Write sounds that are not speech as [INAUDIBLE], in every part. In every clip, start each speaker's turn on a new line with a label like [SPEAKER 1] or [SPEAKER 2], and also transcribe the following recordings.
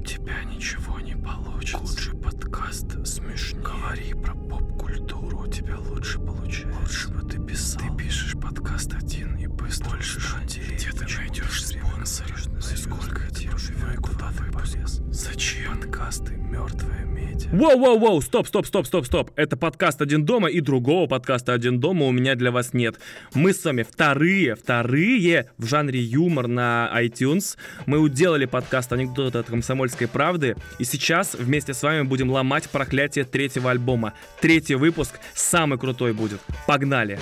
[SPEAKER 1] тебя ничего не получится. Лучший подкаст смешнее. Говори про поп-культуру, у тебя лучше получается. Лучше бы ты писал. Ты пишешь подкаст один и быстро больше людей. Где ты найдешь спонсоров? Ну и сколько это живет? Куда ты полез? Зачем? Подкасты мертвые медиа.
[SPEAKER 2] Воу-воу-воу, стоп, стоп, стоп, стоп, стоп. Это подкаст «Один дома» и другого подкаста «Один дома» у меня для вас нет. Мы с вами вторые, вторые в жанре юмор на iTunes. Мы уделали подкаст «Анекдоты от комсомольской правды». И сейчас вместе с вами будем ломать проклятие третьего альбома. Третий выпуск самый крутой будет. Погнали!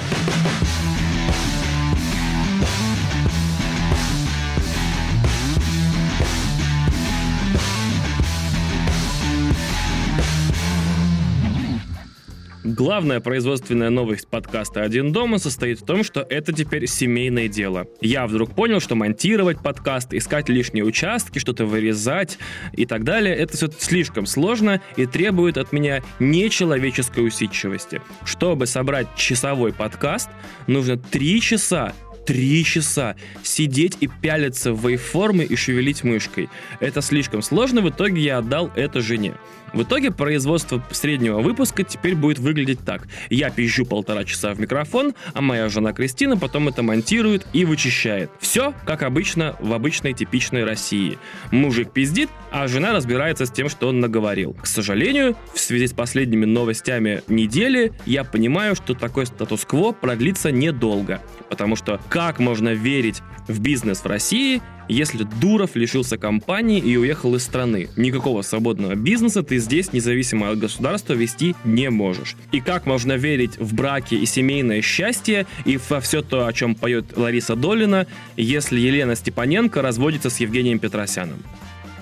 [SPEAKER 2] Главная производственная новость подкаста «Один дома» состоит в том, что это теперь семейное дело. Я вдруг понял, что монтировать подкаст, искать лишние участки, что-то вырезать и так далее, это все слишком сложно и требует от меня нечеловеческой усидчивости. Чтобы собрать часовой подкаст, нужно три часа три часа сидеть и пялиться в вейформы и шевелить мышкой. Это слишком сложно, в итоге я отдал это жене. В итоге производство среднего выпуска теперь будет выглядеть так. Я пизжу полтора часа в микрофон, а моя жена Кристина потом это монтирует и вычищает. Все, как обычно, в обычной типичной России. Мужик пиздит, а жена разбирается с тем, что он наговорил. К сожалению, в связи с последними новостями недели, я понимаю, что такой статус-кво продлится недолго. Потому что как можно верить в бизнес в России, если Дуров лишился компании и уехал из страны. Никакого свободного бизнеса ты здесь, независимо от государства, вести не можешь. И как можно верить в браки и семейное счастье и во все то, о чем поет Лариса Долина, если Елена Степаненко разводится с Евгением Петросяном?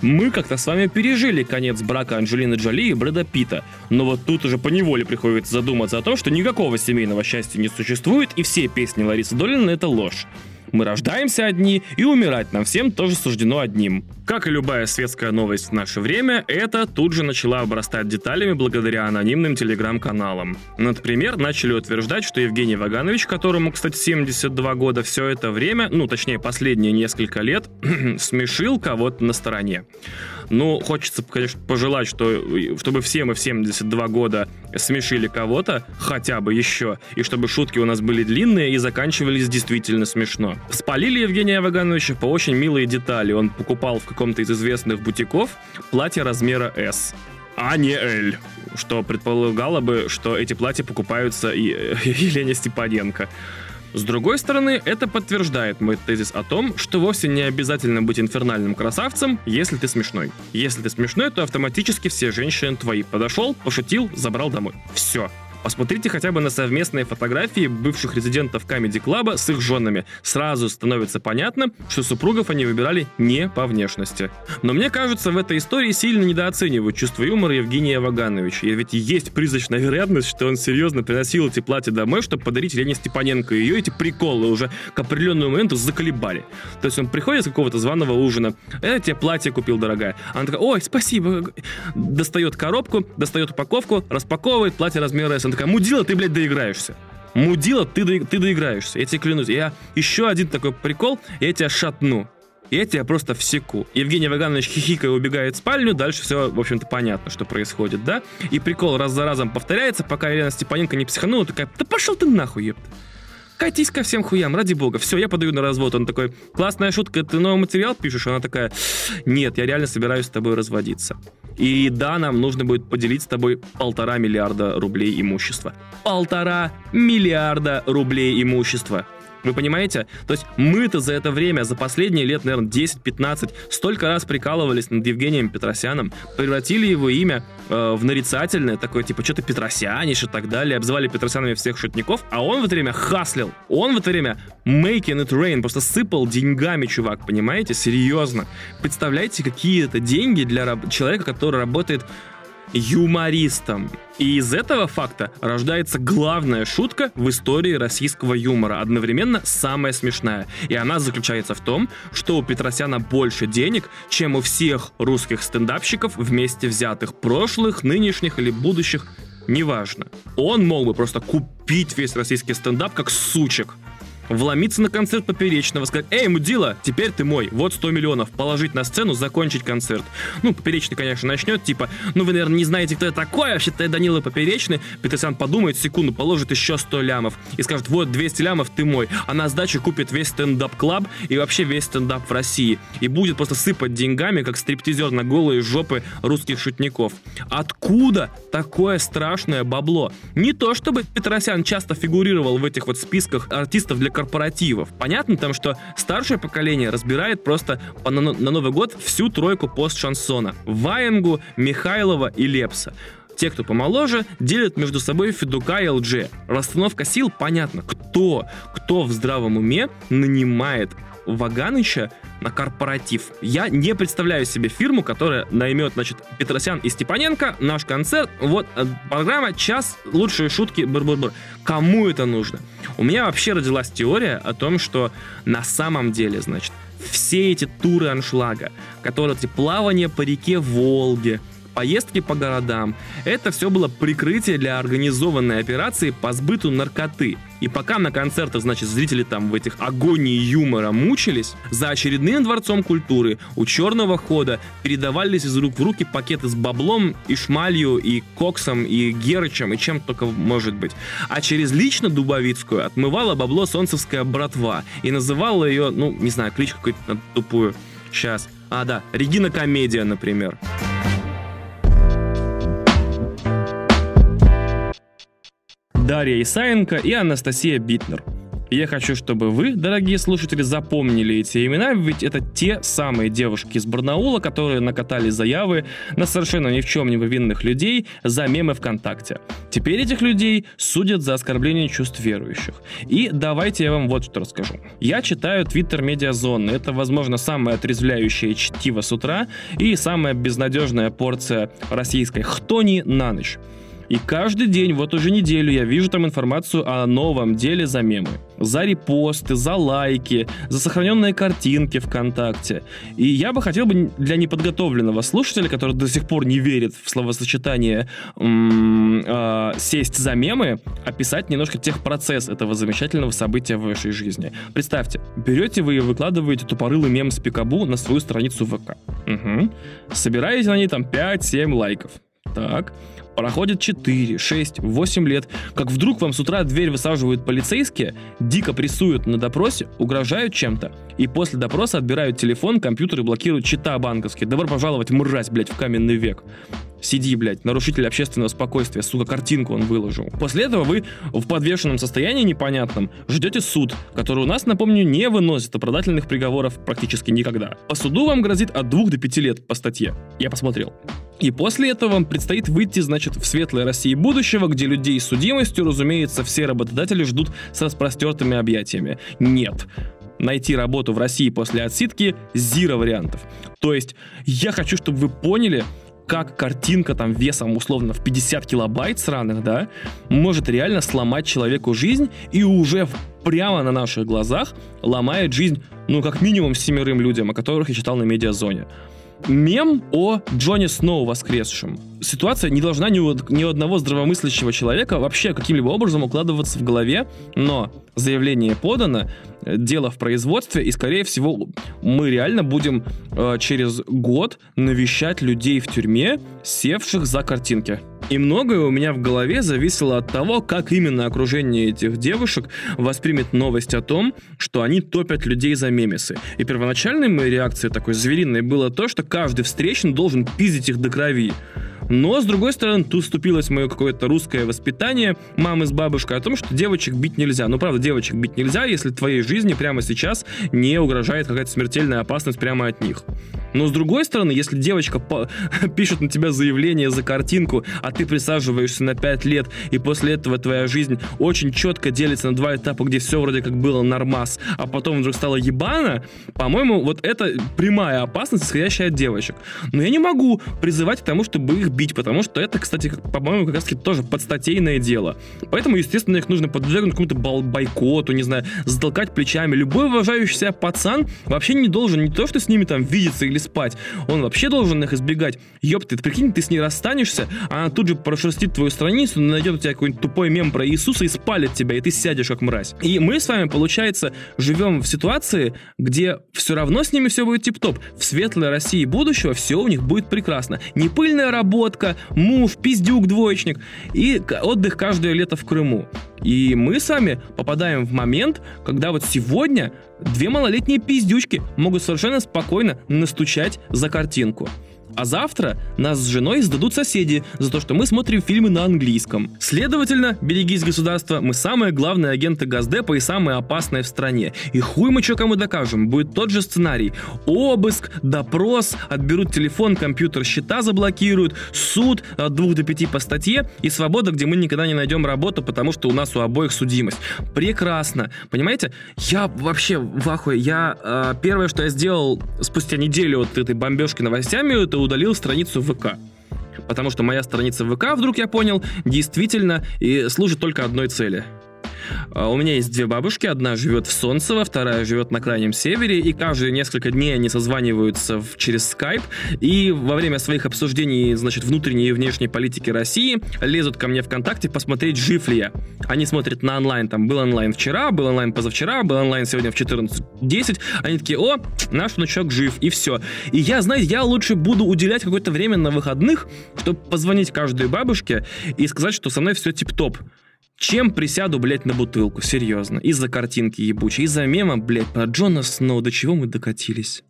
[SPEAKER 2] Мы как-то с вами пережили конец брака Анджелины Джоли и Брэда Питта, но вот тут уже поневоле приходится задуматься о том, что никакого семейного счастья не существует, и все песни Ларисы Долины — это ложь. Мы рождаемся одни, и умирать нам всем тоже суждено одним. Как и любая светская новость в наше время, это тут же начала обрастать деталями благодаря анонимным телеграм-каналам. Например, начали утверждать, что Евгений Ваганович, которому, кстати, 72 года, все это время, ну, точнее, последние несколько лет, [CLEARS THROAT] смешил кого-то на стороне. Ну, хочется, конечно, пожелать, что, чтобы все мы в 72 года смешили кого-то, хотя бы еще, и чтобы шутки у нас были длинные и заканчивались действительно смешно. Спалили Евгения Вагановича по очень милые детали. Он покупал в каком-то из известных бутиков платье размера S а не L, что предполагало бы, что эти платья покупаются и [LAUGHS] Елене Степаненко. С другой стороны, это подтверждает мой тезис о том, что вовсе не обязательно быть инфернальным красавцем, если ты смешной. Если ты смешной, то автоматически все женщины твои. Подошел, пошутил, забрал домой. Все. Посмотрите хотя бы на совместные фотографии бывших резидентов Comedy Club с их женами. Сразу становится понятно, что супругов они выбирали не по внешности. Но мне кажется, в этой истории сильно недооценивают чувство юмора Евгения Вагановича. И ведь есть призрачная вероятность, что он серьезно приносил эти платья домой, чтобы подарить Лене Степаненко. И ее эти приколы уже к определенному моменту заколебали. То есть он приходит с какого-то званого ужина. Я тебе платье купил, дорогая. Она такая, ой, спасибо. Достает коробку, достает упаковку, распаковывает платье размера S. такая, мудила, ты, блядь, доиграешься. Мудила, ты, до, ты доиграешься. Я тебе клянусь. Я еще один такой прикол, я тебя шатну. Я тебя просто всеку. Евгений Ваганович хихикая убегает в спальню, дальше все, в общем-то, понятно, что происходит, да? И прикол раз за разом повторяется, пока Елена Степаненко не психанула, такая, да пошел ты нахуй, епта. Катись ко всем хуям, ради бога. Все, я подаю на развод. Он такой, классная шутка, ты новый материал пишешь? Она такая, нет, я реально собираюсь с тобой разводиться. И да, нам нужно будет поделить с тобой полтора миллиарда рублей имущества. Полтора миллиарда рублей имущества. Вы понимаете? То есть мы-то за это время, за последние лет, наверное, 10-15, столько раз прикалывались над Евгением Петросяном, превратили его имя э, в нарицательное, такое типа что-то Петросяниш и так далее, обзывали Петросянами всех шутников, а он в это время хаслил. Он в это время making it rain, просто сыпал деньгами, чувак, понимаете? Серьезно. Представляете, какие это деньги для человека, который работает юмористом. И из этого факта рождается главная шутка в истории российского юмора, одновременно самая смешная. И она заключается в том, что у Петросяна больше денег, чем у всех русских стендапщиков вместе взятых, прошлых, нынешних или будущих, неважно. Он мог бы просто купить весь российский стендап как сучек. Вломиться на концерт Поперечного, сказать, эй, мудила, теперь ты мой, вот 100 миллионов, положить на сцену, закончить концерт. Ну, Поперечный, конечно, начнет, типа, ну, вы, наверное, не знаете, кто я такой, вообще-то я Данила Поперечный. Петросян подумает секунду, положит еще 100 лямов и скажет, вот, 200 лямов, ты мой. А на сдачу купит весь Stand-Up Club и вообще весь стендап в России. И будет просто сыпать деньгами, как стриптизер на голые жопы русских шутников. Откуда такое страшное бабло? Не то, чтобы Петросян часто фигурировал в этих вот списках артистов для корпоративов. Понятно там, что старшее поколение разбирает просто на, на Новый год всю тройку пост-шансона. Ваенгу, Михайлова и Лепса. Те, кто помоложе, делят между собой Федука и ЛДЖ. Расстановка сил понятно. Кто, кто в здравом уме нанимает Ваганыча на корпоратив. Я не представляю себе фирму, которая наймет, значит, Петросян и Степаненко, наш концерт, вот э, программа «Час лучшие шутки бр-бр-бр». Кому это нужно? У меня вообще родилась теория о том, что на самом деле, значит, все эти туры аншлага, которые эти плавания по реке Волге, поездки по городам. Это все было прикрытие для организованной операции по сбыту наркоты. И пока на концертах, значит, зрители там в этих агонии юмора мучились, за очередным дворцом культуры у черного хода передавались из рук в руки пакеты с баблом и шмалью, и коксом, и герычем, и чем только может быть. А через лично Дубовицкую отмывала бабло солнцевская братва и называла ее, ну, не знаю, кличку какую-то тупую. Сейчас. А, да, Регина Комедия, например. Дарья Исаенко и Анастасия Битнер. я хочу, чтобы вы, дорогие слушатели, запомнили эти имена, ведь это те самые девушки из Барнаула, которые накатали заявы на совершенно ни в чем не повинных людей за мемы ВКонтакте. Теперь этих людей судят за оскорбление чувств верующих. И давайте я вам вот что расскажу. Я читаю Твиттер Медиазоны. Это, возможно, самое отрезвляющее чтиво с утра и самая безнадежная порция российской хтони на ночь. И каждый день, вот уже неделю, я вижу там информацию о новом деле за мемы. За репосты, за лайки, за сохраненные картинки ВКонтакте. И я бы хотел бы для неподготовленного слушателя, который до сих пор не верит в словосочетание э, «сесть за мемы», описать немножко техпроцесс этого замечательного события в вашей жизни. Представьте, берете вы и выкладываете тупорылый мем с Пикабу на свою страницу ВК. Угу. Собираете на ней там 5-7 лайков. Так. Проходит 4, 6, 8 лет, как вдруг вам с утра дверь высаживают полицейские, дико прессуют на допросе, угрожают чем-то, и после допроса отбирают телефон, компьютер и блокируют чита банковские. Добро пожаловать, мразь, блядь, в каменный век. Сиди, блядь, нарушитель общественного спокойствия, сука, картинку он выложил. После этого вы в подвешенном состоянии непонятном ждете суд, который у нас, напомню, не выносит оправдательных приговоров практически никогда. По суду вам грозит от 2 до 5 лет по статье. Я посмотрел. И после этого вам предстоит выйти, значит, в светлой России будущего, где людей с судимостью, разумеется, все работодатели ждут с распростертыми объятиями. Нет. Найти работу в России после отсидки – зиро вариантов. То есть, я хочу, чтобы вы поняли, как картинка там весом условно в 50 килобайт сраных, да, может реально сломать человеку жизнь и уже прямо на наших глазах ломает жизнь, ну, как минимум семерым людям, о которых я читал на медиазоне мем о Джоне Сноу воскресшем. Ситуация не должна ни у, ни у одного здравомыслящего человека вообще каким-либо образом укладываться в голове, но заявление подано, дело в производстве, и, скорее всего, мы реально будем э, через год навещать людей в тюрьме, севших за картинки. И многое у меня в голове зависело от того, как именно окружение этих девушек воспримет новость о том, что они топят людей за мемесы. И первоначальной моей реакцией такой звериной было то, что каждый встречный должен пиздить их до крови. Но, с другой стороны, тут вступилось мое какое-то русское воспитание мамы с бабушкой о том, что девочек бить нельзя. Ну, правда, девочек бить нельзя, если твоей жизни прямо сейчас не угрожает какая-то смертельная опасность прямо от них. Но, с другой стороны, если девочка [LAUGHS] пишет на тебя заявление за картинку, а ты присаживаешься на 5 лет, и после этого твоя жизнь очень четко делится на два этапа, где все вроде как было нормас, а потом вдруг стало ебано, по-моему, вот это прямая опасность, исходящая от девочек. Но я не могу призывать к тому, чтобы их бить, потому что это, кстати, по-моему, как раз таки тоже подстатейное дело. Поэтому, естественно, их нужно подвергнуть какому-то бойкоту, не знаю, затолкать плечами. Любой уважающий себя пацан вообще не должен не то, что с ними там видеться или спать, он вообще должен их избегать. Ёпты, ты прикинь, ты с ней расстанешься, она тут же прошерстит твою страницу, найдет у тебя какой-нибудь тупой мем про Иисуса и спалит тебя, и ты сядешь как мразь. И мы с вами, получается, живем в ситуации, где все равно с ними все будет тип-топ. В светлой России будущего все у них будет прекрасно. Не пыльная работка, муж, пиздюк, двоечник и отдых каждое лето в Крыму. И мы сами попадаем в момент, когда вот сегодня две малолетние пиздючки могут совершенно спокойно настучать за картинку. А завтра нас с женой сдадут соседи за то, что мы смотрим фильмы на английском. Следовательно, берегись государства, мы самые главные агенты Газдепа и самые опасные в стране. И хуй мы что кому докажем, будет тот же сценарий. Обыск, допрос, отберут телефон, компьютер, счета заблокируют, суд от двух до пяти по статье и свобода, где мы никогда не найдем работу, потому что у нас у обоих судимость. Прекрасно. Понимаете? Я вообще в ахуе. Я э, первое, что я сделал спустя неделю вот этой бомбежки новостями, это удалил страницу ВК. Потому что моя страница ВК, вдруг я понял, действительно и служит только одной цели – у меня есть две бабушки, одна живет в Солнцево, вторая живет на крайнем севере, и каждые несколько дней они созваниваются в, через Skype, и во время своих обсуждений, значит, внутренней и внешней политики России лезут ко мне ВКонтакте посмотреть, жив ли я. Они смотрят на онлайн, там, был онлайн вчера, был онлайн позавчера, был онлайн сегодня в 14.10, они такие, о, наш внучок жив, и все. И я, знаете, я лучше буду уделять какое-то время на выходных, чтобы позвонить каждой бабушке и сказать, что со мной все тип-топ чем присяду, блядь, на бутылку, серьезно. Из-за картинки ебучей, из-за мема, блядь, про Джона Сноу, до чего мы докатились.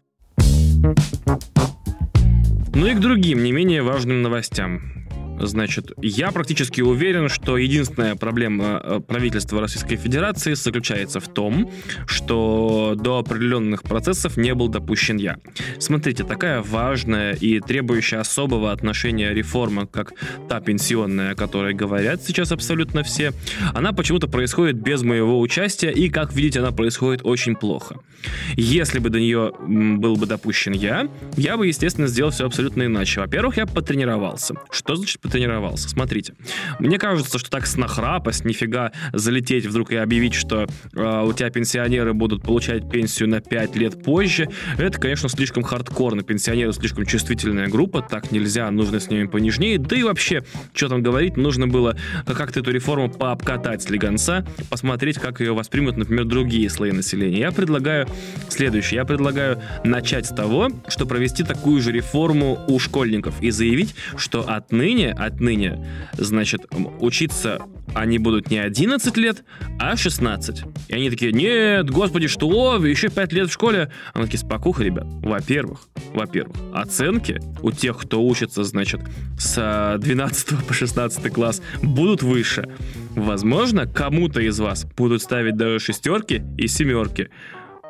[SPEAKER 2] Ну и к другим, не менее важным новостям. Значит, я практически уверен, что единственная проблема э, правительства Российской Федерации заключается в том, что до определенных процессов не был допущен я. Смотрите, такая важная и требующая особого отношения реформа, как та пенсионная, о которой говорят сейчас абсолютно все, она почему-то происходит без моего участия, и, как видите, она происходит очень плохо. Если бы до нее был бы допущен я, я бы, естественно, сделал все абсолютно иначе. Во-первых, я потренировался. Что значит потренировался. Смотрите, мне кажется, что так с нахрапость нифига залететь вдруг и объявить, что э, у тебя пенсионеры будут получать пенсию на 5 лет позже, это, конечно, слишком хардкорно. Пенсионеры слишком чувствительная группа, так нельзя, нужно с ними понежнее. Да и вообще, что там говорить, нужно было как-то эту реформу пообкатать с легонца, посмотреть, как ее воспримут, например, другие слои населения. Я предлагаю следующее. Я предлагаю начать с того, что провести такую же реформу у школьников и заявить, что отныне отныне, значит, учиться они будут не 11 лет, а 16. И они такие, нет, господи, что, еще 5 лет в школе. А мы такие, спокуха, ребят. Во-первых, во-первых, оценки у тех, кто учится, значит, с 12 по 16 класс будут выше. Возможно, кому-то из вас будут ставить даже шестерки и семерки.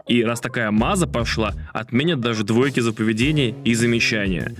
[SPEAKER 2] И раз такая маза пошла, отменят даже двойки за поведение и замечания.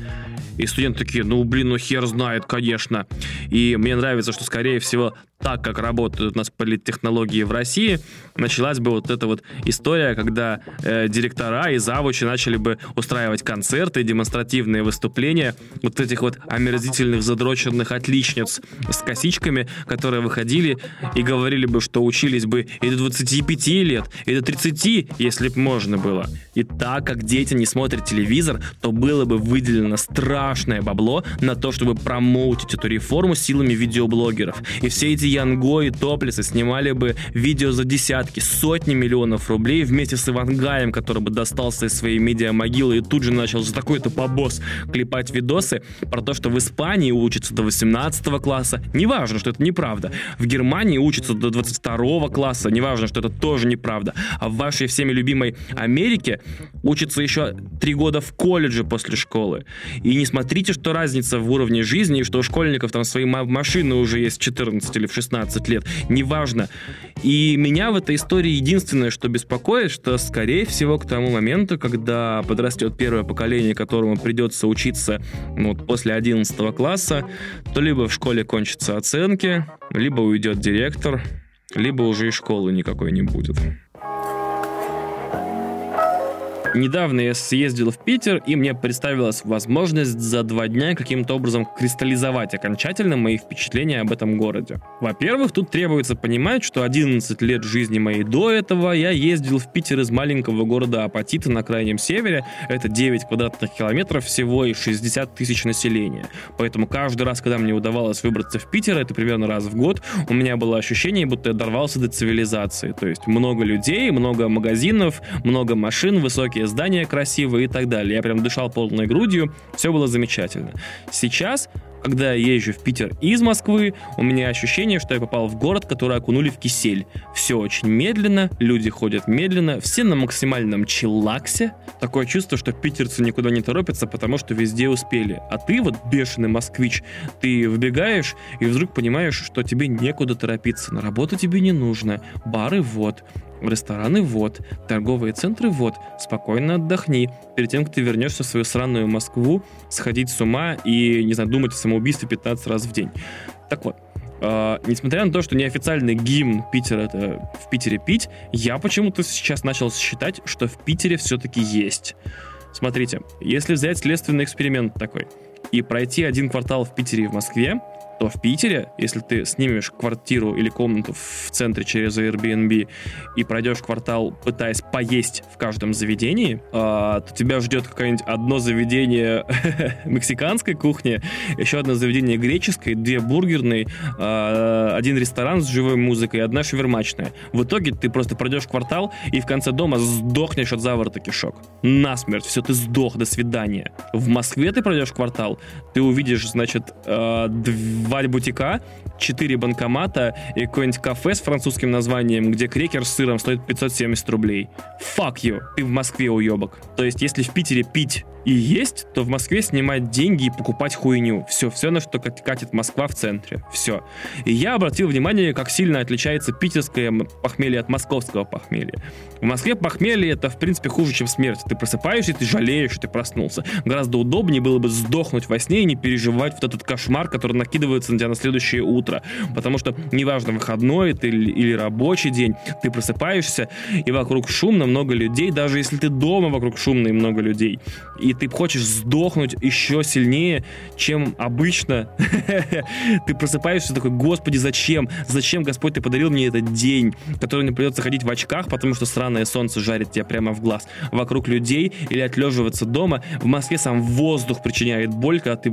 [SPEAKER 2] И студенты такие, ну, блин, ну хер знает, конечно. И мне нравится, что, скорее всего, так, как работают у нас политтехнологии в России, началась бы вот эта вот история, когда э, директора и завучи начали бы устраивать концерты, демонстративные выступления вот этих вот омерзительных, задроченных отличниц с косичками, которые выходили и говорили бы, что учились бы и до 25 лет, и до 30, если бы можно было. И так как дети не смотрят телевизор, то было бы выделено страшное бабло на то, чтобы промоутить эту реформу силами видеоблогеров. И все эти Янго и Топлисы снимали бы видео за десятки, сотни миллионов рублей вместе с Ивангаем, который бы достался из своей медиа-могилы и тут же начал за такой-то побос клепать видосы про то, что в Испании учатся до 18 класса. Неважно, что это неправда. В Германии учатся до 22 класса. Неважно, что это тоже неправда. А в вашей всеми любимой Америке учатся еще три года в колледже после школы. И не смотрите, что разница в уровне жизни, и что у школьников там свои машины уже есть в 14 или в 16 лет. Неважно. И меня в этой истории единственное, что беспокоит, что, скорее всего, к тому моменту, когда подрастет первое поколение, которому придется учиться ну, после 11 класса, то либо в школе кончатся оценки, либо уйдет директор, либо уже и школы никакой не будет. Недавно я съездил в Питер, и мне представилась возможность за два дня каким-то образом кристаллизовать окончательно мои впечатления об этом городе. Во-первых, тут требуется понимать, что 11 лет жизни моей до этого я ездил в Питер из маленького города Апатита на крайнем севере. Это 9 квадратных километров всего и 60 тысяч населения. Поэтому каждый раз, когда мне удавалось выбраться в Питер, это примерно раз в год, у меня было ощущение, будто я дорвался до цивилизации. То есть много людей, много магазинов, много машин, высокие здания красивые и так далее. Я прям дышал полной грудью, все было замечательно. Сейчас когда я езжу в Питер из Москвы, у меня ощущение, что я попал в город, который окунули в кисель. Все очень медленно, люди ходят медленно, все на максимальном чиллаксе. Такое чувство, что питерцы никуда не торопятся, потому что везде успели. А ты вот бешеный москвич, ты выбегаешь и вдруг понимаешь, что тебе некуда торопиться. На работу тебе не нужно, бары вот, Рестораны вот, торговые центры вот, спокойно отдохни. Перед тем, как ты вернешься в свою сраную Москву, сходить с ума и, не знаю, думать о самоубийстве 15 раз в день. Так вот, Uh, несмотря на то, что неофициальный гимн Питера это в Питере пить, я почему-то сейчас начал считать, что в Питере все-таки есть. Смотрите, если взять следственный эксперимент такой и пройти один квартал в Питере и в Москве, то в Питере, если ты снимешь квартиру или комнату в центре через Airbnb и пройдешь квартал, пытаясь поесть в каждом заведении, то тебя ждет какое-нибудь одно заведение [LAUGHS] мексиканской кухни, еще одно заведение греческой, две бургерные, один ресторан с живой музыкой одна шавермачная. В итоге ты просто пройдешь квартал и в конце дома сдохнешь от заворота кишок. Насмерть, все, ты сдох, до свидания. В Москве ты пройдешь квартал, ты увидишь, значит, два бутика, четыре банкомата и какое-нибудь кафе с французским названием, где крекер с сыром стоит 570 рублей. Fuck you, ты в Москве уебок. То есть, если в Питере пить и есть, то в Москве снимать деньги и покупать хуйню. Все, все, на что катит Москва в центре. Все. И я обратил внимание, как сильно отличается питерское похмелье от московского похмелья. В Москве похмелье это, в принципе, хуже, чем смерть. Ты просыпаешься, ты жалеешь, что ты проснулся. Гораздо удобнее было бы сдохнуть во сне и не переживать вот этот кошмар, который накидывается на тебя на следующее утро. Потому что неважно, выходной ты или рабочий день, ты просыпаешься, и вокруг шумно, много людей, даже если ты дома, вокруг шумно и много людей. И ты хочешь сдохнуть еще сильнее, чем обычно. [LAUGHS] Ты просыпаешься такой, господи, зачем? Зачем, Господь, ты подарил мне этот день, который мне придется ходить в очках, потому что сраное солнце жарит тебя прямо в глаз. Вокруг людей или отлеживаться дома. В Москве сам воздух причиняет боль, когда ты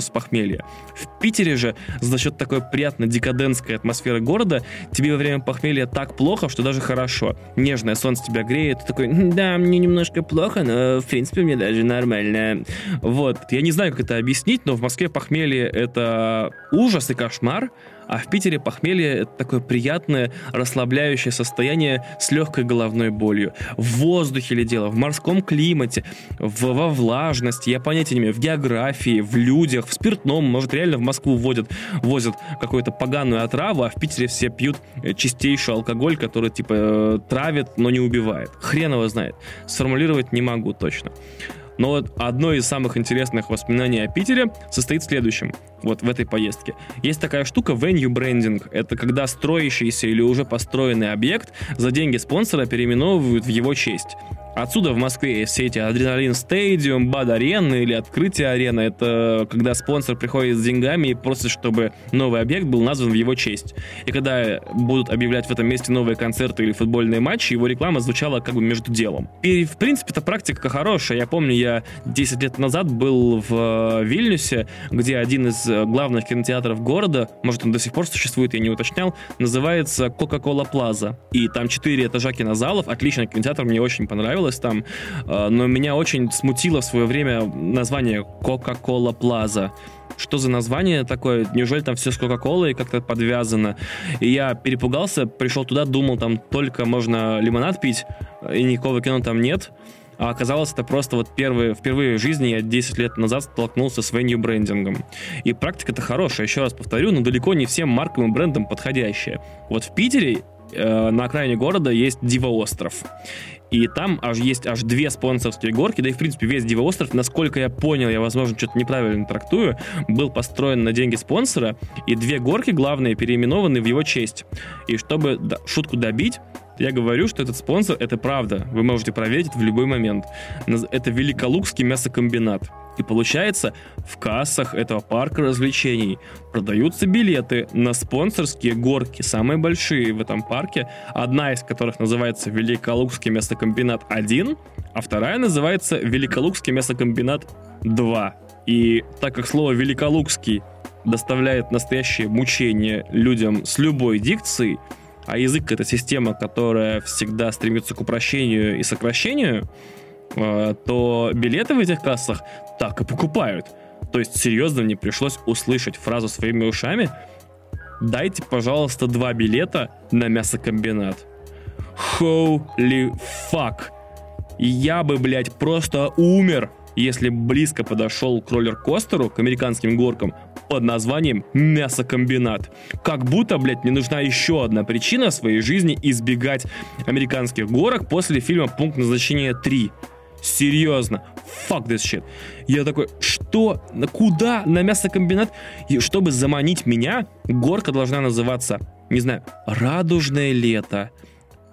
[SPEAKER 2] с похмелья. В Питере же за счет такой приятной декадентской атмосферы города тебе во время похмелья так плохо, что даже хорошо. Нежное солнце тебя греет, ты такой, да, мне немножко плохо, но в принципе мне даже нормально. Вот. Я не знаю, как это объяснить, но в Москве похмелье — это ужас и кошмар, а в Питере похмелье — это такое приятное, расслабляющее состояние с легкой головной болью. В воздухе ли дело, в морском климате, в, во влажности, я понятия не имею, в географии, в людях, в спиртном, может, реально в Москву возят, возят какую-то поганую отраву, а в Питере все пьют чистейший алкоголь, который, типа, э, травит, но не убивает. Хрен его знает. Сформулировать не могу точно. Но вот одно из самых интересных воспоминаний о Питере состоит в следующем, вот в этой поездке. Есть такая штука venue branding. Это когда строящийся или уже построенный объект за деньги спонсора переименовывают в его честь. Отсюда в Москве все эти Адреналин Стадиум, Бад Арена или Открытие Арены. Это когда спонсор приходит с деньгами и просит, чтобы новый объект был назван в его честь. И когда будут объявлять в этом месте новые концерты или футбольные матчи, его реклама звучала как бы между делом. И, в принципе, эта практика хорошая. Я помню, я 10 лет назад был в э, Вильнюсе, где один из э, главных кинотеатров города, может, он до сих пор существует, я не уточнял, называется Coca-Cola Plaza. И там 4 этажа кинозалов, отличный кинотеатр, мне очень понравился понравилось там, э, но меня очень смутило в свое время название Coca-Cola Plaza что за название такое, неужели там все с Кока-Колой как-то подвязано. И я перепугался, пришел туда, думал, там только можно лимонад пить, и никакого кино там нет. А оказалось, это просто вот первые, впервые в жизни я 10 лет назад столкнулся с venue брендингом. И практика-то хорошая, еще раз повторю, но далеко не всем маркам и брендам подходящая. Вот в Питере э, на окраине города есть Дива-остров. И там аж есть аж две спонсорские горки, да и, в принципе, весь Дива-остров, насколько я понял, я, возможно, что-то неправильно трактую, был построен на деньги спонсора, и две горки главные переименованы в его честь. И чтобы шутку добить, я говорю, что этот спонсор, это правда. Вы можете проверить это в любой момент. Это Великолукский мясокомбинат. И получается, в кассах этого парка развлечений продаются билеты на спонсорские горки, самые большие в этом парке, одна из которых называется Великолукский мясокомбинат 1, а вторая называется Великолукский мясокомбинат 2. И так как слово «великолукский» доставляет настоящее мучение людям с любой дикцией, а язык — это система, которая всегда стремится к упрощению и сокращению, э, то билеты в этих кассах так и покупают. То есть, серьезно, мне пришлось услышать фразу своими ушами «Дайте, пожалуйста, два билета на мясокомбинат». Holy fuck! Я бы, блядь, просто умер, если близко подошел к роллер-костеру, к американским горкам, под названием мясокомбинат. Как будто, блядь, мне нужна еще одна причина в своей жизни избегать американских горок после фильма «Пункт назначения 3». Серьезно. Fuck this shit. Я такой, что? Куда? На мясокомбинат? И чтобы заманить меня, горка должна называться, не знаю, «Радужное лето»,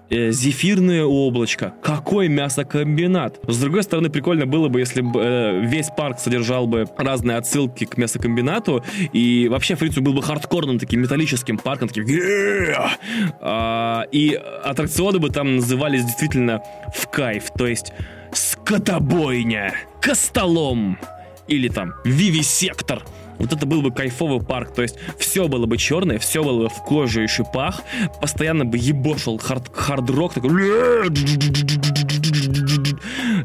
[SPEAKER 2] э, зефирное облачко. Какой мясокомбинат? С другой стороны, прикольно было бы, если бы э, весь парк содержал бы разные отсылки к мясокомбинату, и вообще Фрицу был бы хардкорным таким металлическим парком, таким а, и аттракционы бы там назывались действительно в кайф, то есть скотобойня, костолом или там вивисектор. Вот это был бы кайфовый парк, то есть все было бы черное, все было бы в коже и шипах, постоянно бы ебошил хард, хард-рок, такой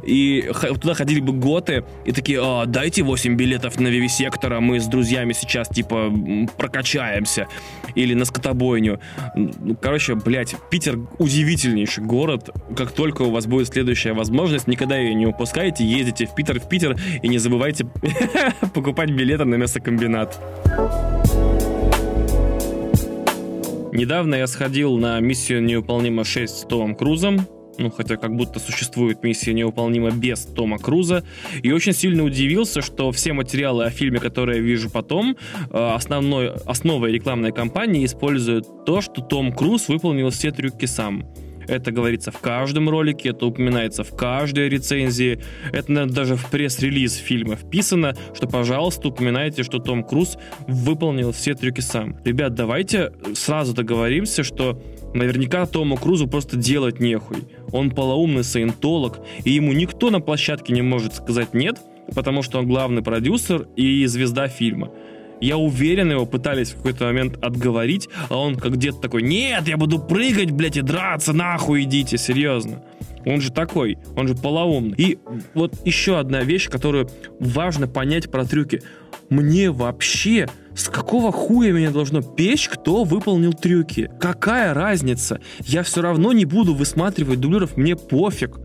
[SPEAKER 2] и туда ходили бы готы и такие, а, дайте 8 билетов на Вивисектора, мы с друзьями сейчас, типа, прокачаемся. Или на скотобойню. Ну, короче, блядь, Питер удивительнейший город. Как только у вас будет следующая возможность, никогда ее не упускайте, ездите в Питер, в Питер и не забывайте [LAUGHS] покупать билеты на мясокомбинат. Недавно я сходил на миссию «Невыполнима 6» с Томом Крузом ну, хотя как будто существует миссия невыполнима без Тома Круза, и очень сильно удивился, что все материалы о фильме, которые я вижу потом, э, основной, основой рекламной кампании используют то, что Том Круз выполнил все трюки сам. Это говорится в каждом ролике, это упоминается в каждой рецензии. Это, наверное, даже в пресс-релиз фильма вписано, что, пожалуйста, упоминайте, что Том Круз выполнил все трюки сам. Ребят, давайте сразу договоримся, что Наверняка Тому Крузу просто делать нехуй. Он полоумный саентолог, и ему никто на площадке не может сказать «нет», потому что он главный продюсер и звезда фильма. Я уверен, его пытались в какой-то момент отговорить, а он как дед такой «Нет, я буду прыгать, блядь, и драться, нахуй идите, серьезно». Он же такой, он же полоумный. И вот еще одна вещь, которую важно понять про трюки. Мне вообще с какого хуя меня должно печь, кто выполнил трюки? Какая разница? Я все равно не буду высматривать дублеров, мне пофиг.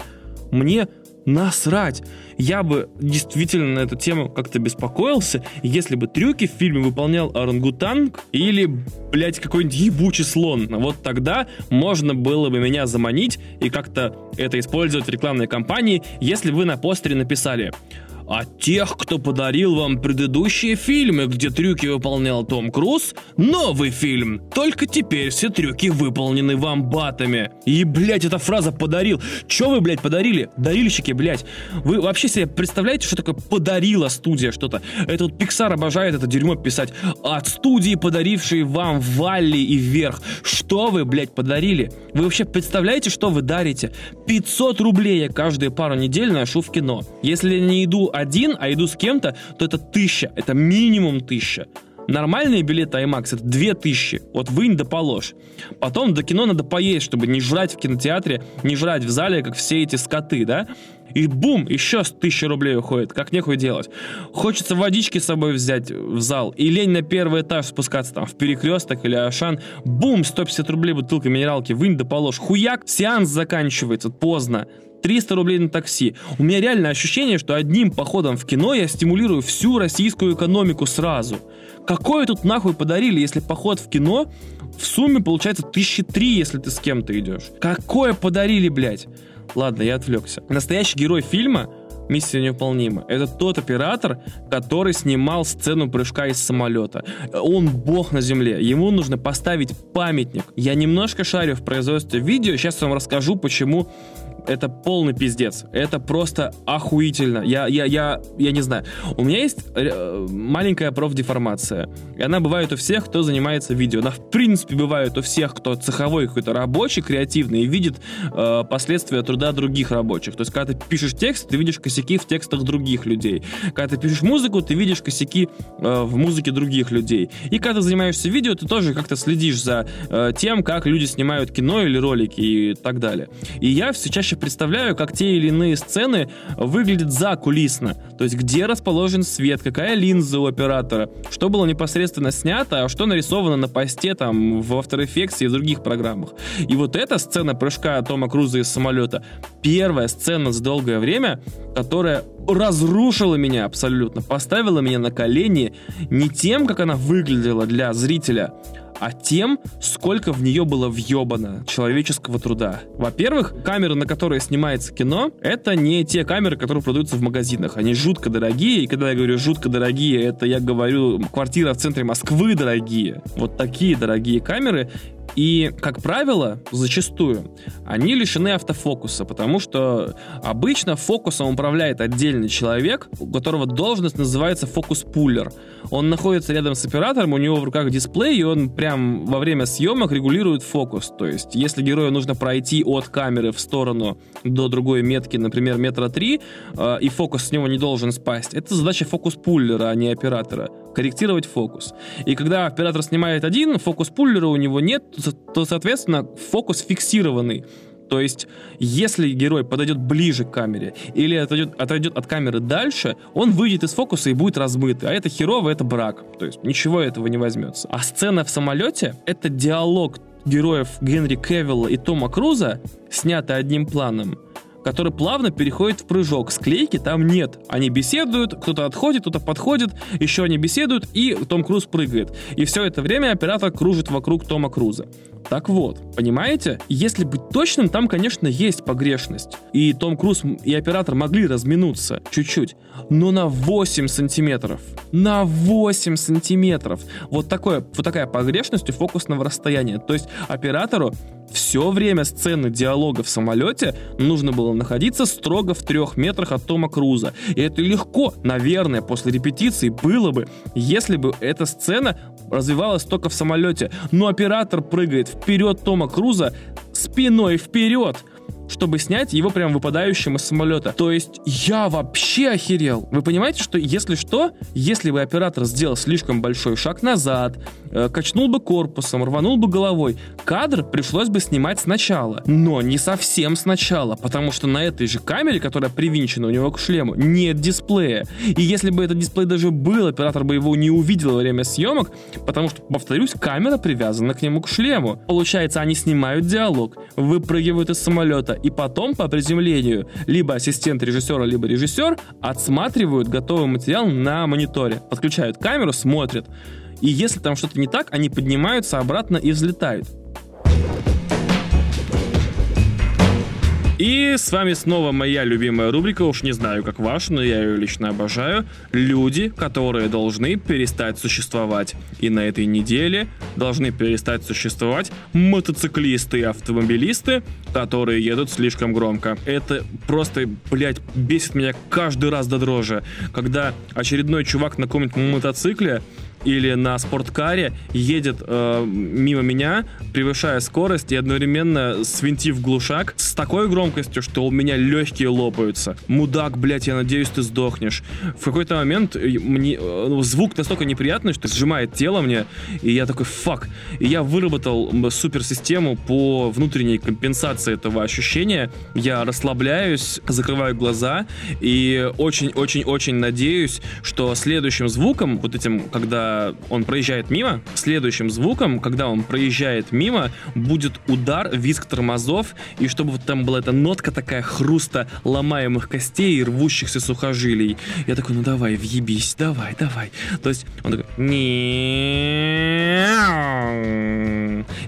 [SPEAKER 2] Мне насрать. Я бы действительно на эту тему как-то беспокоился, если бы трюки в фильме выполнял орангутанг или, блядь, какой-нибудь ебучий слон. Вот тогда можно было бы меня заманить и как-то это использовать в рекламной кампании, если вы на постере написали а тех, кто подарил вам предыдущие фильмы, где трюки выполнял Том Круз, новый фильм. Только теперь все трюки выполнены вамбатами. И, блядь, эта фраза «подарил». Чё вы, блядь, подарили? Дарильщики, блядь. Вы вообще себе представляете, что такое подарила студия что-то? Это вот Pixar обожает это дерьмо писать. От студии, подарившей вам Валли и Вверх. Что вы, блядь, подарили? Вы вообще представляете, что вы дарите? 500 рублей я каждые пару недель ношу в кино. Если не иду один, а иду с кем-то, то это тысяча, это минимум тысяча. Нормальные билеты IMAX это 2000. Вот вынь да положь. Потом до кино надо поесть, чтобы не жрать в кинотеатре, не жрать в зале, как все эти скоты, да? И бум, еще с тысячи рублей уходит. Как нехуй делать. Хочется водички с собой взять в зал. И лень на первый этаж спускаться там в перекресток или Ашан. Бум, 150 рублей бутылка минералки. Вынь да положь. Хуяк, сеанс заканчивается поздно. 300 рублей на такси. У меня реально ощущение, что одним походом в кино я стимулирую всю российскую экономику сразу. Какое тут нахуй подарили, если поход в кино в сумме получается тысячи три, если ты с кем-то идешь? Какое подарили, блядь? Ладно, я отвлекся. Настоящий герой фильма Миссия невыполнима. Это тот оператор, который снимал сцену прыжка из самолета. Он бог на земле. Ему нужно поставить памятник. Я немножко шарю в производстве видео. Сейчас вам расскажу, почему это полный пиздец. Это просто охуительно. Я, я, я, я не знаю. У меня есть э, маленькая профдеформация. И она бывает у всех, кто занимается видео. Она в принципе бывает у всех, кто цеховой какой-то рабочий, креативный, и видит э, последствия труда других рабочих. То есть, когда ты пишешь текст, ты видишь косяки в текстах других людей. Когда ты пишешь музыку, ты видишь косяки э, в музыке других людей. И когда ты занимаешься видео, ты тоже как-то следишь за э, тем, как люди снимают кино или ролики и так далее. И я все чаще представляю, как те или иные сцены выглядят за кулисно. То есть, где расположен свет, какая линза у оператора, что было непосредственно снято, а что нарисовано на посте там в After Effects и в других программах. И вот эта сцена прыжка Тома Круза из самолета, первая сцена за долгое время, которая разрушила меня абсолютно, поставила меня на колени не тем, как она выглядела для зрителя, а тем, сколько в нее было въебано человеческого труда. Во-первых, камеры, на которые снимается кино, это не те камеры, которые продаются в магазинах. Они жутко дорогие, и когда я говорю жутко дорогие, это я говорю квартира в центре Москвы дорогие. Вот такие дорогие камеры, и, как правило, зачастую, они лишены автофокуса, потому что обычно фокусом управляет отдельный человек, у которого должность называется фокус-пуллер. Он находится рядом с оператором, у него в руках дисплей, и он прям во время съемок регулирует фокус. То есть, если герою нужно пройти от камеры в сторону до другой метки, например, метра три, э, и фокус с него не должен спасть, это задача фокус-пуллера, а не оператора корректировать фокус. И когда оператор снимает один, фокус пуллера у него нет, то, соответственно, фокус фиксированный. То есть, если герой подойдет ближе к камере или отойдет, отойдет от камеры дальше, он выйдет из фокуса и будет размытый. А это херово, это брак. То есть, ничего этого не возьмется. А сцена в самолете — это диалог героев Генри Кевилла и Тома Круза, снятый одним планом, который плавно переходит в прыжок. Склейки там нет. Они беседуют, кто-то отходит, кто-то подходит, еще они беседуют, и Том Круз прыгает. И все это время оператор кружит вокруг Тома Круза. Так вот, понимаете? Если быть точным, там, конечно, есть погрешность. И Том Круз и оператор могли разминуться чуть-чуть. Но на 8 сантиметров. На 8 сантиметров. Вот, такое, вот такая погрешность у фокусного расстояния. То есть оператору все время сцены диалога в самолете нужно было находиться строго в трех метрах от Тома Круза. И это легко, наверное, после репетиции было бы, если бы эта сцена развивалась только в самолете. Но оператор прыгает вперед Тома Круза спиной вперед чтобы снять его прям выпадающим из самолета. То есть я вообще охерел. Вы понимаете, что если что, если бы оператор сделал слишком большой шаг назад, э, качнул бы корпусом, рванул бы головой, кадр пришлось бы снимать сначала. Но не совсем сначала, потому что на этой же камере, которая привинчена у него к шлему, нет дисплея. И если бы этот дисплей даже был, оператор бы его не увидел во время съемок, потому что, повторюсь, камера привязана к нему к шлему. Получается, они снимают диалог, выпрыгивают из самолета, и потом по приземлению либо ассистент режиссера, либо режиссер отсматривают готовый материал на мониторе, подключают камеру, смотрят. И если там что-то не так, они поднимаются обратно и взлетают. И с вами снова моя любимая рубрика, уж не знаю как ваша, но я ее лично обожаю. Люди, которые должны перестать существовать. И на этой неделе должны перестать существовать мотоциклисты и автомобилисты, которые едут слишком громко. Это просто, блядь, бесит меня каждый раз до дрожи, когда очередной чувак на каком-нибудь мотоцикле или на спорткаре едет э, мимо меня, превышая скорость и одновременно свинтив глушак с такой громкостью, что у меня легкие лопаются. Мудак, блядь, я надеюсь, ты сдохнешь. В какой-то момент э, мне э, звук настолько неприятный, что сжимает тело мне, и я такой, фак. И я выработал суперсистему по внутренней компенсации этого ощущения. Я расслабляюсь, закрываю глаза и очень-очень-очень надеюсь, что следующим звуком, вот этим, когда когда он проезжает мимо, следующим звуком, когда он проезжает мимо, будет удар, визг тормозов, и чтобы вот там была эта нотка такая хруста ломаемых костей и рвущихся сухожилий. Я такой, ну давай, въебись, давай, давай. То есть он такой,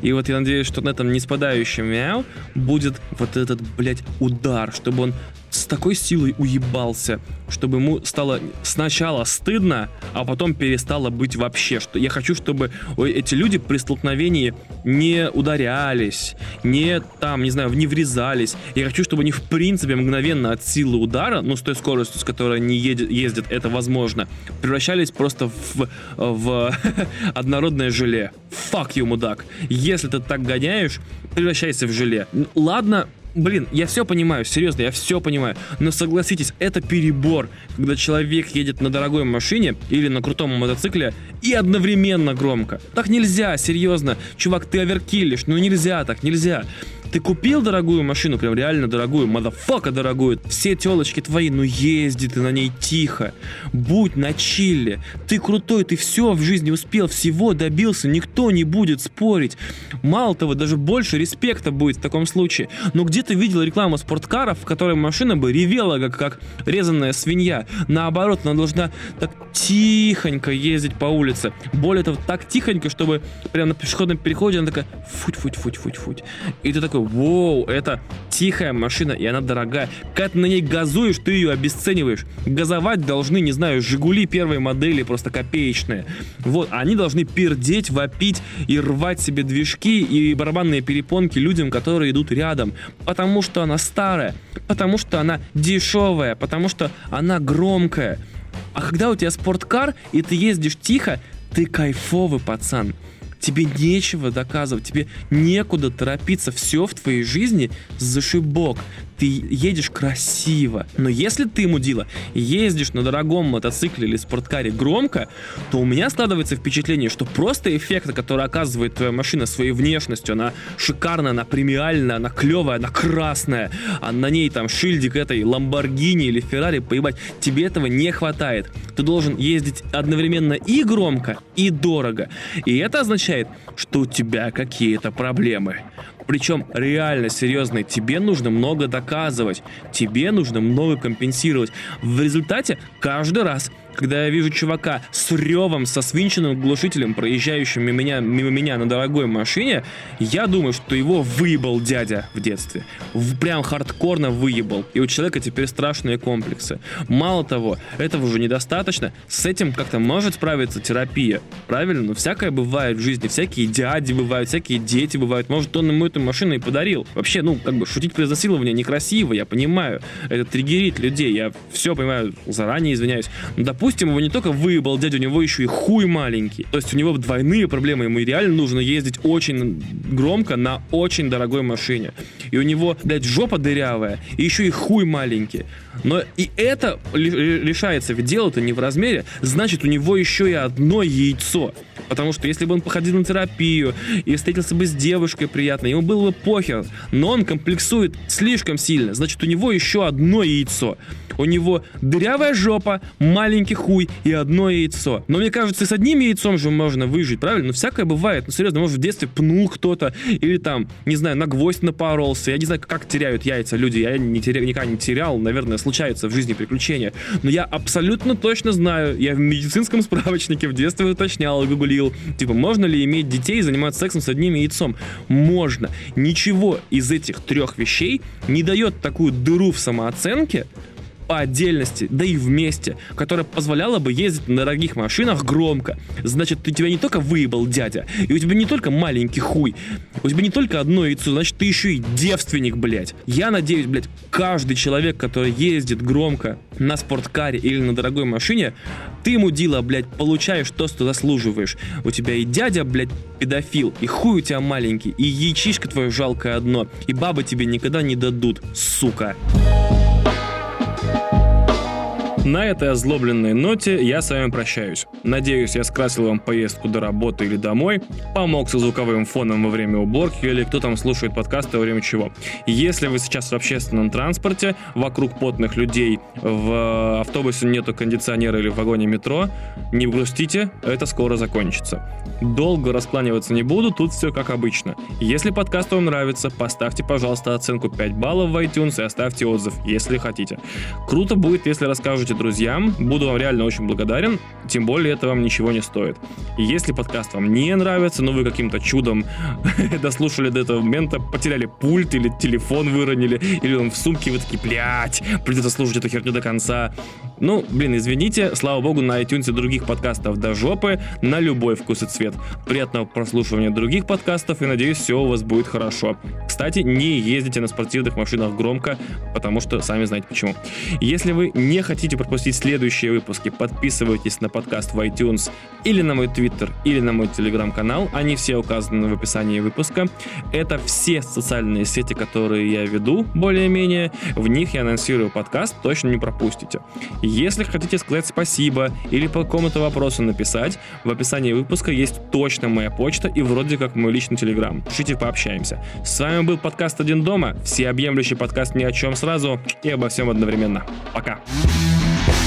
[SPEAKER 2] и вот я надеюсь, что на этом не спадающем мяу будет вот этот, блядь, удар, чтобы он с такой силой уебался, чтобы ему стало сначала стыдно, а потом перестало быть вообще. Что я хочу, чтобы эти люди при столкновении не ударялись, не там, не знаю, не врезались. Я хочу, чтобы они в принципе мгновенно от силы удара, ну с той скоростью, с которой они едят, ездят, это возможно, превращались просто в, в [LAUGHS] однородное желе. Fuck you, мудак. Если ты так гоняешь, превращайся в желе. Ладно, Блин, я все понимаю, серьезно, я все понимаю. Но согласитесь, это перебор, когда человек едет на дорогой машине или на крутом мотоцикле и одновременно громко. Так нельзя, серьезно. Чувак, ты оверкиллишь, ну нельзя так, нельзя. Ты купил дорогую машину, прям реально дорогую, мадафака дорогую. Все телочки твои, ну езди ты на ней тихо. Будь на чилле. Ты крутой, ты все в жизни успел, всего добился, никто не будет спорить. Мало того, даже больше респекта будет в таком случае. Но где ты видел рекламу спорткаров, в которой машина бы ревела, как, как резанная свинья? Наоборот, она должна так тихонько ездить по улице. Более того, так тихонько, чтобы прямо на пешеходном переходе она такая футь-футь-футь-футь-футь. И ты такой, такой, воу, это тихая машина, и она дорогая. Когда на ней газуешь, ты ее обесцениваешь. Газовать должны, не знаю, Жигули первой модели, просто копеечные. Вот, они должны пердеть, вопить и рвать себе движки и барабанные перепонки людям, которые идут рядом. Потому что она старая, потому что она дешевая, потому что она громкая. А когда у тебя спорткар, и ты ездишь тихо, ты кайфовый пацан тебе нечего доказывать, тебе некуда торопиться, все в твоей жизни зашибок ты едешь красиво. Но если ты, мудила, ездишь на дорогом мотоцикле или спорткаре громко, то у меня складывается впечатление, что просто эффект, который оказывает твоя машина своей внешностью, она шикарная, она премиальная, она клевая, она красная, а на ней там шильдик этой Ламборгини или Феррари, поебать, тебе этого не хватает. Ты должен ездить одновременно и громко, и дорого. И это означает, что у тебя какие-то проблемы причем реально серьезные, тебе нужно много доказывать, тебе нужно много компенсировать. В результате каждый раз когда я вижу чувака с ревом, со свинченным глушителем, проезжающим мимо меня, мимо меня на дорогой машине, я думаю, что его выебал дядя в детстве. В, прям хардкорно выебал. И у человека теперь страшные комплексы. Мало того, этого уже недостаточно. С этим как-то может справиться терапия. Правильно? Но всякое бывает в жизни. Всякие дяди бывают, всякие дети бывают. Может, он ему эту машину и подарил. Вообще, ну, как бы шутить про изнасилование некрасиво, я понимаю. Это триггерит людей. Я все понимаю, заранее извиняюсь. Но, допустим, допустим, его не только выебал дядя, у него еще и хуй маленький. То есть у него двойные проблемы, ему реально нужно ездить очень громко на очень дорогой машине. И у него, блядь, жопа дырявая, и еще и хуй маленький. Но и это решается, ведь дело-то не в размере, значит, у него еще и одно яйцо. Потому что если бы он походил на терапию и встретился бы с девушкой приятной, ему было бы похер. Но он комплексует слишком сильно, значит, у него еще одно яйцо. У него дырявая жопа, маленький хуй и одно яйцо. Но мне кажется, с одним яйцом же можно выжить, правильно? Ну, всякое бывает. Ну, серьезно, может, в детстве пнул кто-то или там, не знаю, на гвоздь напоролся. Я не знаю, как теряют яйца люди. Я не теря... никогда не терял. Наверное, случаются в жизни приключения. Но я абсолютно точно знаю. Я в медицинском справочнике в детстве уточнял, гуглил. Типа, можно ли иметь детей и заниматься сексом с одним яйцом? Можно. Ничего из этих трех вещей не дает такую дыру в самооценке, по отдельности, да и вместе, которая позволяла бы ездить на дорогих машинах громко. Значит, ты тебя не только выебал дядя, и у тебя не только маленький хуй, у тебя не только одно яйцо, значит, ты еще и девственник, блядь. Я надеюсь, блядь, каждый человек, который ездит громко на спорткаре или на дорогой машине, ты ему, Дила, блядь, получаешь то, что заслуживаешь. У тебя и дядя, блядь, педофил, и хуй у тебя маленький, и яичишка твое жалкое одно, и бабы тебе никогда не дадут, сука. На этой озлобленной ноте я с вами прощаюсь. Надеюсь, я скрасил вам поездку до работы или домой, помог со звуковым фоном во время уборки или кто там слушает подкасты во время чего. Если вы сейчас в общественном транспорте, вокруг потных людей, в автобусе нету кондиционера или в вагоне метро, не грустите, это скоро закончится. Долго распланиваться не буду, тут все как обычно. Если подкаст вам нравится, поставьте, пожалуйста, оценку 5 баллов в iTunes и оставьте отзыв, если хотите. Круто будет, если расскажете друзьям, буду вам реально очень благодарен, тем более это вам ничего не стоит. Если подкаст вам не нравится, но вы каким-то чудом [LAUGHS] дослушали до этого момента, потеряли пульт или телефон выронили, или он в сумке, вы такие, блядь, придется слушать эту херню до конца. Ну, блин, извините, слава богу, на iTunes и других подкастов до жопы, на любой вкус и цвет. Приятного прослушивания других подкастов и надеюсь, все у вас будет хорошо. Кстати, не ездите на спортивных машинах громко, потому что сами знаете почему. Если вы не хотите пропустить следующие выпуски, подписывайтесь на подкаст в iTunes или на мой Twitter, или на мой телеграм-канал. Они все указаны в описании выпуска. Это все социальные сети, которые я веду, более-менее. В них я анонсирую подкаст, точно не пропустите. Если хотите сказать спасибо или по какому-то вопросу написать, в описании выпуска есть точно моя почта и вроде как мой личный телеграм. Пишите, пообщаемся. С вами был подкаст «Один дома», всеобъемлющий подкаст ни о чем сразу и обо всем одновременно. Пока! Пока.